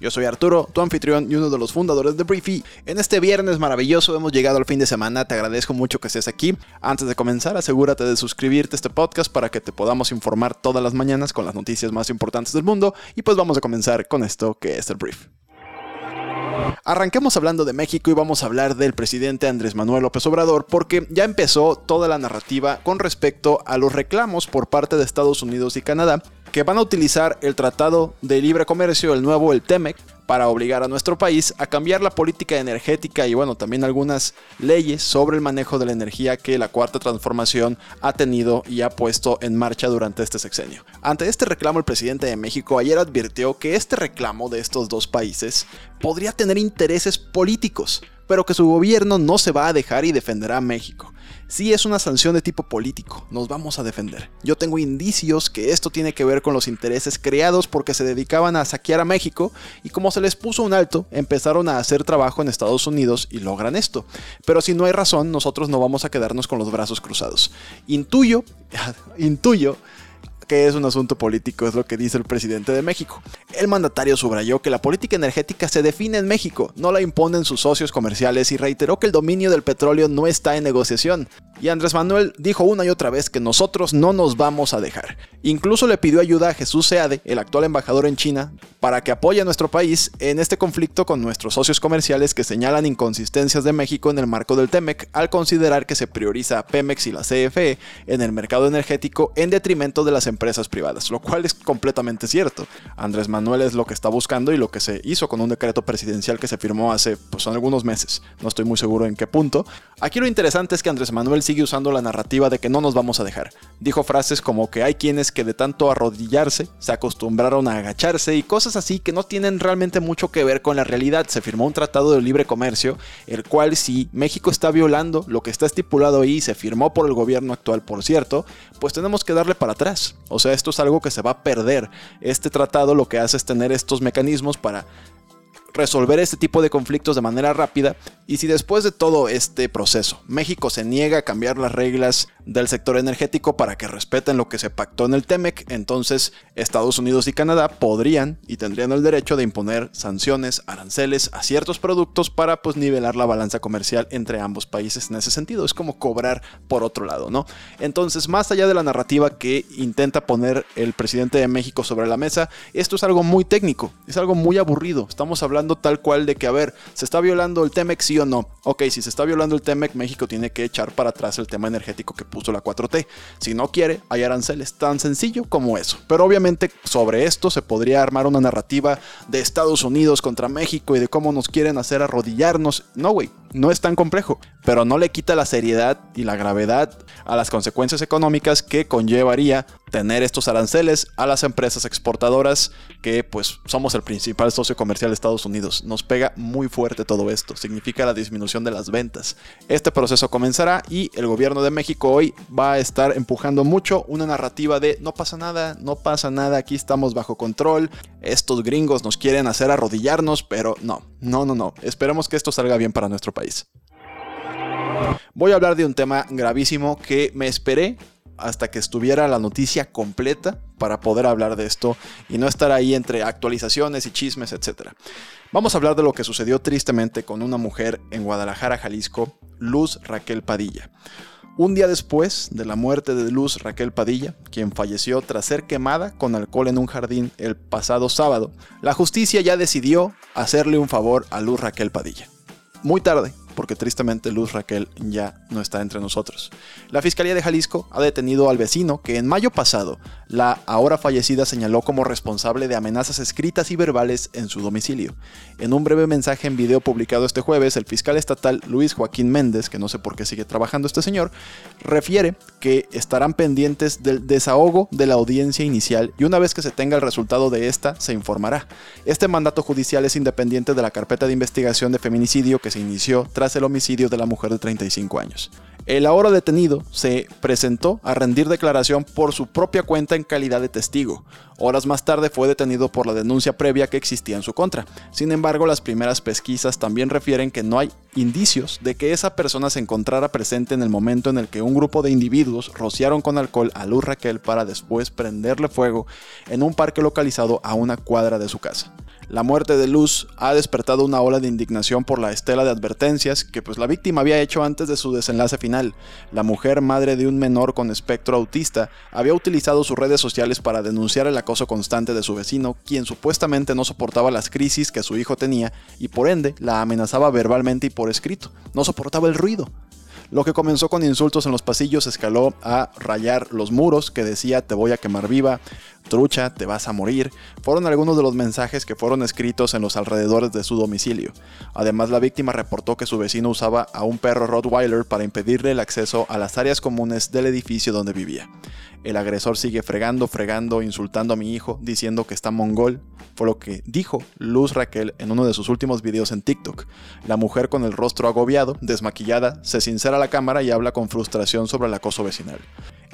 Yo soy Arturo, tu anfitrión y uno de los fundadores de Briefy. En este viernes maravilloso hemos llegado al fin de semana, te agradezco mucho que estés aquí. Antes de comenzar, asegúrate de suscribirte a este podcast para que te podamos informar todas las mañanas con las noticias más importantes del mundo. Y pues vamos a comenzar con esto que es el Brief. Arranquemos hablando de México y vamos a hablar del presidente Andrés Manuel López Obrador porque ya empezó toda la narrativa con respecto a los reclamos por parte de Estados Unidos y Canadá que van a utilizar el Tratado de Libre Comercio, el nuevo, el TEMEC, para obligar a nuestro país a cambiar la política energética y bueno, también algunas leyes sobre el manejo de la energía que la cuarta transformación ha tenido y ha puesto en marcha durante este sexenio. Ante este reclamo, el presidente de México ayer advirtió que este reclamo de estos dos países podría tener intereses políticos, pero que su gobierno no se va a dejar y defenderá a México. Si es una sanción de tipo político, nos vamos a defender. Yo tengo indicios que esto tiene que ver con los intereses creados porque se dedicaban a saquear a México y como se les puso un alto, empezaron a hacer trabajo en Estados Unidos y logran esto. Pero si no hay razón, nosotros no vamos a quedarnos con los brazos cruzados. Intuyo, intuyo que es un asunto político, es lo que dice el presidente de México. El mandatario subrayó que la política energética se define en México, no la imponen sus socios comerciales y reiteró que el dominio del petróleo no está en negociación. Y Andrés Manuel dijo una y otra vez que nosotros no nos vamos a dejar. Incluso le pidió ayuda a Jesús Seade, el actual embajador en China, para que apoye a nuestro país en este conflicto con nuestros socios comerciales que señalan inconsistencias de México en el marco del TEMEC al considerar que se prioriza a Pemex y la CFE en el mercado energético en detrimento de las empresas privadas, lo cual es completamente cierto. Andrés Manuel es lo que está buscando y lo que se hizo con un decreto presidencial que se firmó hace pues, algunos meses. No estoy muy seguro en qué punto. Aquí lo interesante es que Andrés Manuel sigue usando la narrativa de que no nos vamos a dejar. Dijo frases como que hay quienes que de tanto arrodillarse se acostumbraron a agacharse y cosas así que no tienen realmente mucho que ver con la realidad. Se firmó un tratado de libre comercio, el cual si México está violando lo que está estipulado ahí, se firmó por el gobierno actual, por cierto, pues tenemos que darle para atrás. O sea, esto es algo que se va a perder. Este tratado lo que hace es tener estos mecanismos para resolver este tipo de conflictos de manera rápida y si después de todo este proceso México se niega a cambiar las reglas del sector energético para que respeten lo que se pactó en el TEMEC, entonces Estados Unidos y Canadá podrían y tendrían el derecho de imponer sanciones, aranceles a ciertos productos para pues nivelar la balanza comercial entre ambos países en ese sentido. Es como cobrar por otro lado, ¿no? Entonces, más allá de la narrativa que intenta poner el presidente de México sobre la mesa, esto es algo muy técnico, es algo muy aburrido. Estamos hablando tal cual de que, a ver, se está violando el TEMEC, sí o no. Ok, si se está violando el TEMEC, México tiene que echar para atrás el tema energético que puso la 4T. Si no quiere, hay aranceles, tan sencillo como eso. Pero obviamente sobre esto se podría armar una narrativa de Estados Unidos contra México y de cómo nos quieren hacer arrodillarnos. No, güey, no es tan complejo, pero no le quita la seriedad y la gravedad a las consecuencias económicas que conllevaría tener estos aranceles a las empresas exportadoras que pues somos el principal socio comercial de Estados Unidos. Nos pega muy fuerte todo esto, significa la disminución de las ventas. Este proceso comenzará y el gobierno de México hoy va a estar empujando mucho una narrativa de no pasa nada, no pasa nada, aquí estamos bajo control, estos gringos nos quieren hacer arrodillarnos, pero no, no, no, no, esperemos que esto salga bien para nuestro país. Voy a hablar de un tema gravísimo que me esperé hasta que estuviera la noticia completa para poder hablar de esto y no estar ahí entre actualizaciones y chismes, etc. Vamos a hablar de lo que sucedió tristemente con una mujer en Guadalajara, Jalisco, Luz Raquel Padilla. Un día después de la muerte de Luz Raquel Padilla, quien falleció tras ser quemada con alcohol en un jardín el pasado sábado, la justicia ya decidió hacerle un favor a Luz Raquel Padilla. Muy tarde, porque tristemente Luz Raquel ya no está entre nosotros. La Fiscalía de Jalisco ha detenido al vecino que en mayo pasado la ahora fallecida señaló como responsable de amenazas escritas y verbales en su domicilio. En un breve mensaje en video publicado este jueves, el fiscal estatal Luis Joaquín Méndez, que no sé por qué sigue trabajando este señor, refiere que estarán pendientes del desahogo de la audiencia inicial y una vez que se tenga el resultado de esta, se informará. Este mandato judicial es independiente de la carpeta de investigación de feminicidio que se inició tras el homicidio de la mujer de 35 años. El ahora detenido se presentó a rendir declaración por su propia cuenta en calidad de testigo. Horas más tarde fue detenido por la denuncia previa que existía en su contra. Sin embargo, las primeras pesquisas también refieren que no hay indicios de que esa persona se encontrara presente en el momento en el que un grupo de individuos rociaron con alcohol a Luz Raquel para después prenderle fuego en un parque localizado a una cuadra de su casa. La muerte de Luz ha despertado una ola de indignación por la estela de advertencias que pues la víctima había hecho antes de su desenlace final. La mujer, madre de un menor con espectro autista, había utilizado sus redes sociales para denunciar el acoso constante de su vecino, quien supuestamente no soportaba las crisis que su hijo tenía y por ende la amenazaba verbalmente y por escrito. No soportaba el ruido. Lo que comenzó con insultos en los pasillos escaló a rayar los muros que decía te voy a quemar viva, trucha, te vas a morir, fueron algunos de los mensajes que fueron escritos en los alrededores de su domicilio. Además, la víctima reportó que su vecino usaba a un perro Rottweiler para impedirle el acceso a las áreas comunes del edificio donde vivía. El agresor sigue fregando, fregando, insultando a mi hijo, diciendo que está mongol, fue lo que dijo Luz Raquel en uno de sus últimos videos en TikTok. La mujer con el rostro agobiado, desmaquillada, se sincera a la cámara y habla con frustración sobre el acoso vecinal.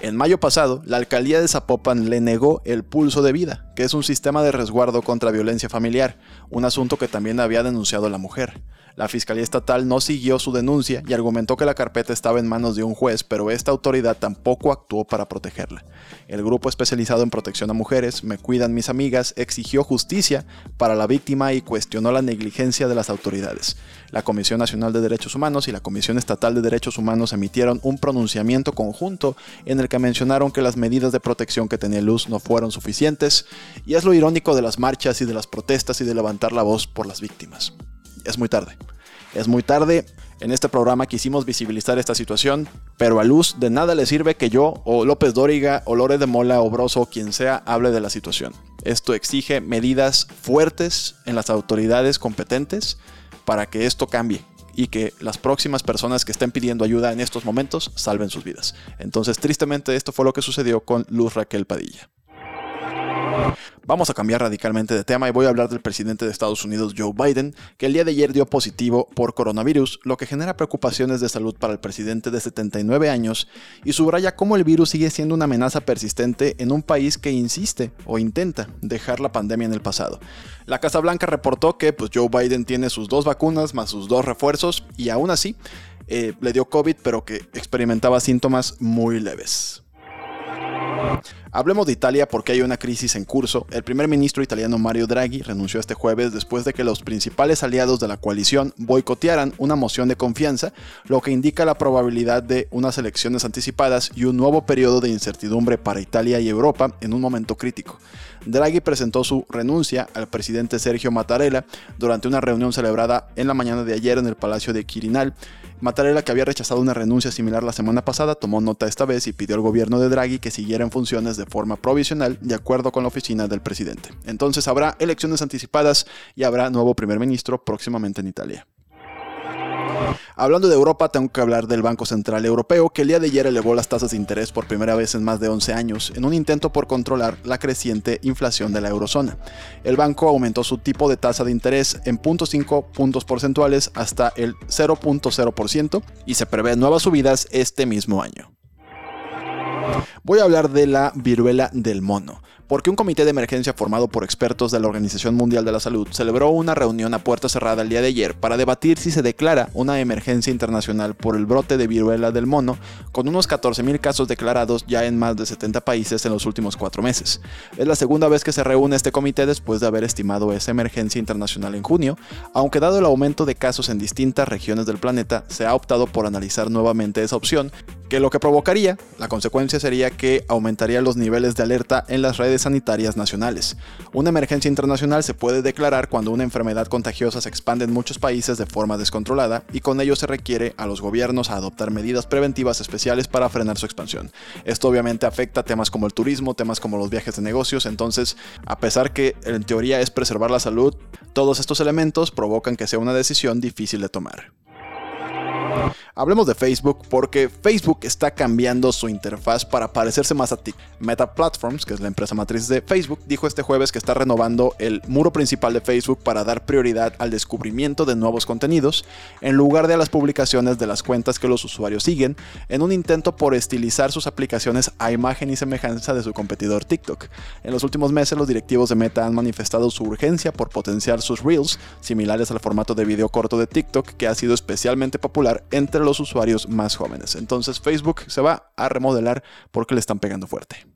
En mayo pasado, la alcaldía de Zapopan le negó el pulso de vida, que es un sistema de resguardo contra violencia familiar, un asunto que también había denunciado la mujer. La Fiscalía Estatal no siguió su denuncia y argumentó que la carpeta estaba en manos de un juez, pero esta autoridad tampoco actuó para protegerla. El grupo especializado en protección a mujeres, Me Cuidan Mis Amigas, exigió justicia para la víctima y cuestionó la negligencia de las autoridades. La Comisión Nacional de Derechos Humanos y la Comisión Estatal de Derechos Humanos emitieron un pronunciamiento conjunto en el mencionaron que las medidas de protección que tenía Luz no fueron suficientes, y es lo irónico de las marchas y de las protestas y de levantar la voz por las víctimas es muy tarde. Es muy tarde. En este programa quisimos visibilizar esta situación, pero a Luz de nada le sirve que yo, o López Dóriga, o Lore de Mola, o Broso, o quien sea, hable de la situación. Esto exige medidas fuertes en las autoridades competentes para que esto cambie y que las próximas personas que estén pidiendo ayuda en estos momentos salven sus vidas. Entonces, tristemente, esto fue lo que sucedió con Luz Raquel Padilla. Vamos a cambiar radicalmente de tema y voy a hablar del presidente de Estados Unidos, Joe Biden, que el día de ayer dio positivo por coronavirus, lo que genera preocupaciones de salud para el presidente de 79 años y subraya cómo el virus sigue siendo una amenaza persistente en un país que insiste o intenta dejar la pandemia en el pasado. La Casa Blanca reportó que pues, Joe Biden tiene sus dos vacunas más sus dos refuerzos y aún así eh, le dio COVID, pero que experimentaba síntomas muy leves. Hablemos de Italia porque hay una crisis en curso. El primer ministro italiano Mario Draghi renunció este jueves después de que los principales aliados de la coalición boicotearan una moción de confianza, lo que indica la probabilidad de unas elecciones anticipadas y un nuevo periodo de incertidumbre para Italia y Europa en un momento crítico. Draghi presentó su renuncia al presidente Sergio Mattarella durante una reunión celebrada en la mañana de ayer en el Palacio de Quirinal. Mattarella, que había rechazado una renuncia similar la semana pasada, tomó nota esta vez y pidió al gobierno de Draghi que siguiera en funciones de forma provisional de acuerdo con la oficina del presidente. Entonces habrá elecciones anticipadas y habrá nuevo primer ministro próximamente en Italia. Hablando de Europa, tengo que hablar del Banco Central Europeo, que el día de ayer elevó las tasas de interés por primera vez en más de 11 años, en un intento por controlar la creciente inflación de la eurozona. El banco aumentó su tipo de tasa de interés en 0.5 puntos porcentuales hasta el 0.0% y se prevé nuevas subidas este mismo año. Voy a hablar de la viruela del mono porque un comité de emergencia formado por expertos de la Organización Mundial de la Salud celebró una reunión a puerta cerrada el día de ayer para debatir si se declara una emergencia internacional por el brote de viruela del mono, con unos 14.000 casos declarados ya en más de 70 países en los últimos cuatro meses. Es la segunda vez que se reúne este comité después de haber estimado esa emergencia internacional en junio, aunque dado el aumento de casos en distintas regiones del planeta, se ha optado por analizar nuevamente esa opción, que lo que provocaría, la consecuencia sería que aumentaría los niveles de alerta en las redes sanitarias nacionales. Una emergencia internacional se puede declarar cuando una enfermedad contagiosa se expande en muchos países de forma descontrolada y con ello se requiere a los gobiernos a adoptar medidas preventivas especiales para frenar su expansión. Esto obviamente afecta temas como el turismo, temas como los viajes de negocios, entonces a pesar que en teoría es preservar la salud, todos estos elementos provocan que sea una decisión difícil de tomar. Hablemos de Facebook porque Facebook está cambiando su interfaz para parecerse más a TikTok. Meta Platforms, que es la empresa matriz de Facebook, dijo este jueves que está renovando el muro principal de Facebook para dar prioridad al descubrimiento de nuevos contenidos en lugar de a las publicaciones de las cuentas que los usuarios siguen, en un intento por estilizar sus aplicaciones a imagen y semejanza de su competidor TikTok. En los últimos meses los directivos de Meta han manifestado su urgencia por potenciar sus reels, similares al formato de video corto de TikTok que ha sido especialmente popular entre los usuarios más jóvenes. Entonces Facebook se va a remodelar porque le están pegando fuerte.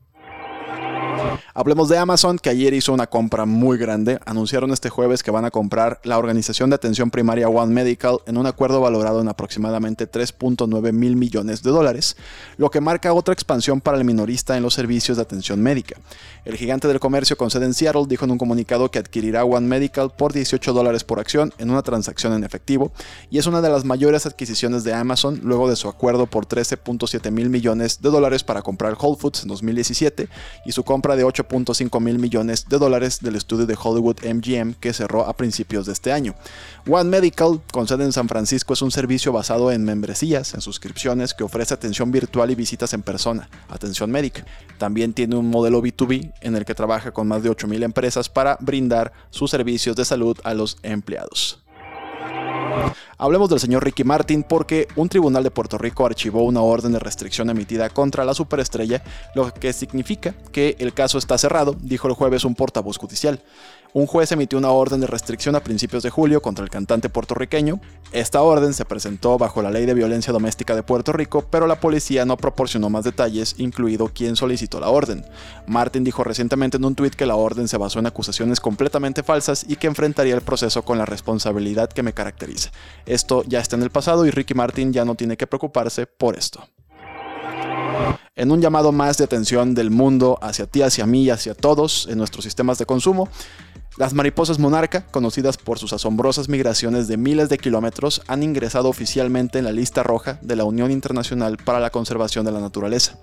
Hablemos de Amazon, que ayer hizo una compra muy grande. Anunciaron este jueves que van a comprar la organización de atención primaria One Medical en un acuerdo valorado en aproximadamente 3.9 mil millones de dólares, lo que marca otra expansión para el minorista en los servicios de atención médica. El gigante del comercio con sede en Seattle dijo en un comunicado que adquirirá One Medical por 18 dólares por acción en una transacción en efectivo y es una de las mayores adquisiciones de Amazon luego de su acuerdo por 13.7 mil millones de dólares para comprar Whole Foods en 2017 y su compra de 8.5 mil millones de dólares del estudio de Hollywood MGM que cerró a principios de este año. One Medical, con sede en San Francisco, es un servicio basado en membresías, en suscripciones, que ofrece atención virtual y visitas en persona, atención médica. También tiene un modelo B2B en el que trabaja con más de 8.000 empresas para brindar sus servicios de salud a los empleados. Hablemos del señor Ricky Martin porque un tribunal de Puerto Rico archivó una orden de restricción emitida contra la superestrella, lo que significa que el caso está cerrado, dijo el jueves un portavoz judicial. Un juez emitió una orden de restricción a principios de julio contra el cantante puertorriqueño. Esta orden se presentó bajo la Ley de Violencia Doméstica de Puerto Rico, pero la policía no proporcionó más detalles, incluido quién solicitó la orden. Martin dijo recientemente en un tuit que la orden se basó en acusaciones completamente falsas y que enfrentaría el proceso con la responsabilidad que me caracteriza. Esto ya está en el pasado y Ricky Martin ya no tiene que preocuparse por esto. En un llamado más de atención del mundo hacia ti, hacia mí hacia todos en nuestros sistemas de consumo, las mariposas monarca, conocidas por sus asombrosas migraciones de miles de kilómetros, han ingresado oficialmente en la lista roja de la Unión Internacional para la Conservación de la Naturaleza.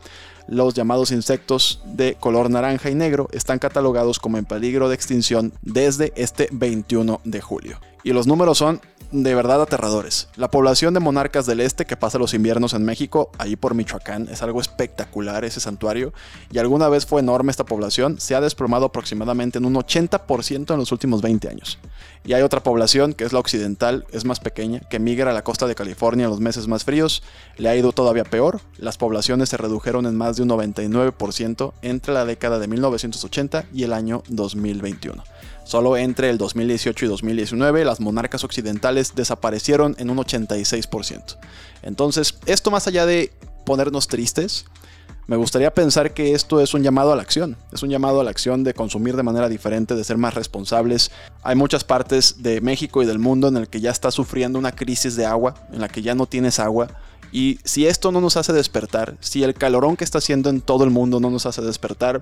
Los llamados insectos de color naranja y negro están catalogados como en peligro de extinción desde este 21 de julio. Y los números son de verdad aterradores. La población de monarcas del este que pasa los inviernos en México, ahí por Michoacán, es algo espectacular ese santuario, y alguna vez fue enorme esta población, se ha desplomado aproximadamente en un 80% en los últimos 20 años. Y hay otra población, que es la occidental, es más pequeña, que migra a la costa de California en los meses más fríos, le ha ido todavía peor, las poblaciones se redujeron en de un 99% entre la década de 1980 y el año 2021. Solo entre el 2018 y 2019 las monarcas occidentales desaparecieron en un 86%. Entonces, esto más allá de ponernos tristes, me gustaría pensar que esto es un llamado a la acción. Es un llamado a la acción de consumir de manera diferente, de ser más responsables. Hay muchas partes de México y del mundo en el que ya está sufriendo una crisis de agua, en la que ya no tienes agua. Y si esto no nos hace despertar, si el calorón que está haciendo en todo el mundo no nos hace despertar,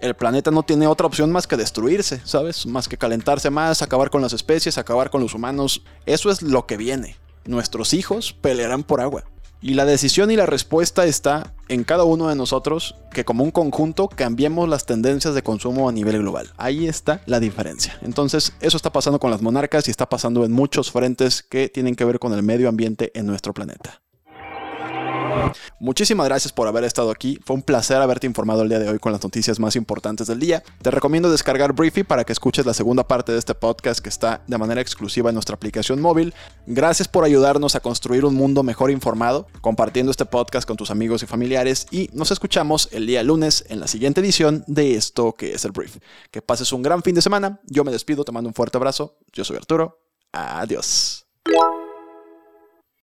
el planeta no tiene otra opción más que destruirse, ¿sabes? Más que calentarse más, acabar con las especies, acabar con los humanos. Eso es lo que viene. Nuestros hijos pelearán por agua. Y la decisión y la respuesta está en cada uno de nosotros que como un conjunto cambiemos las tendencias de consumo a nivel global. Ahí está la diferencia. Entonces, eso está pasando con las monarcas y está pasando en muchos frentes que tienen que ver con el medio ambiente en nuestro planeta. Muchísimas gracias por haber estado aquí. Fue un placer haberte informado el día de hoy con las noticias más importantes del día. Te recomiendo descargar Briefy para que escuches la segunda parte de este podcast que está de manera exclusiva en nuestra aplicación móvil. Gracias por ayudarnos a construir un mundo mejor informado, compartiendo este podcast con tus amigos y familiares y nos escuchamos el día lunes en la siguiente edición de esto que es el Brief. Que pases un gran fin de semana. Yo me despido, te mando un fuerte abrazo. Yo soy Arturo. Adiós.